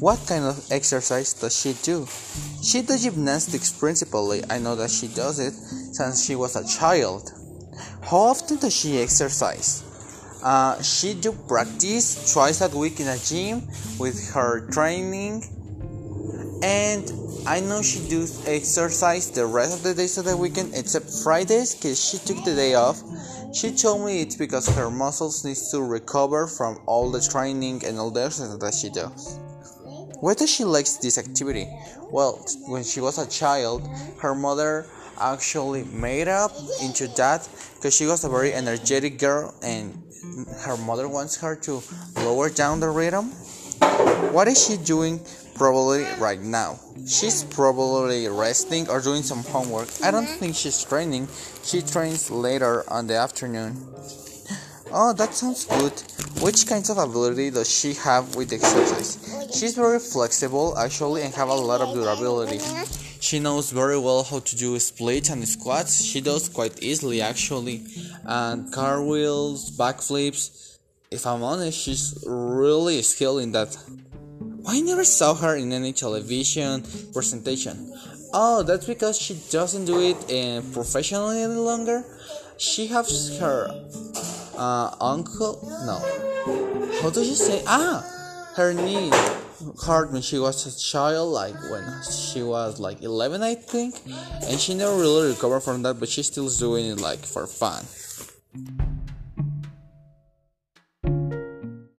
What kind of exercise does she do? She does gymnastics principally. I know that she does it since she was a child. How often does she exercise? Uh, she do practice twice a week in a gym with her training and I know she does exercise the rest of the days of the weekend except Fridays because she took the day off. She told me it's because her muscles need to recover from all the training and all the exercise that she does. Does she like this activity? Well, when she was a child, her mother actually made up into that because she was a very energetic girl and her mother wants her to lower down the rhythm. What is she doing probably right now? She's probably resting or doing some homework. I don't think she's training. She trains later on the afternoon. Oh, that sounds good. Which kinds of ability does she have with exercise? She's very flexible actually and have a lot of durability. She knows very well how to do splits and squats. She does quite easily actually. And cartwheels, backflips. If I'm honest, she's really skilled in that. I never saw her in any television presentation. Oh, that's because she doesn't do it uh, professionally any longer. She has her uh, uncle. No, how does she say? Ah, her knee hurt when she was a child, like when she was like 11, I think, and she never really recovered from that. But she's still doing it like for fun.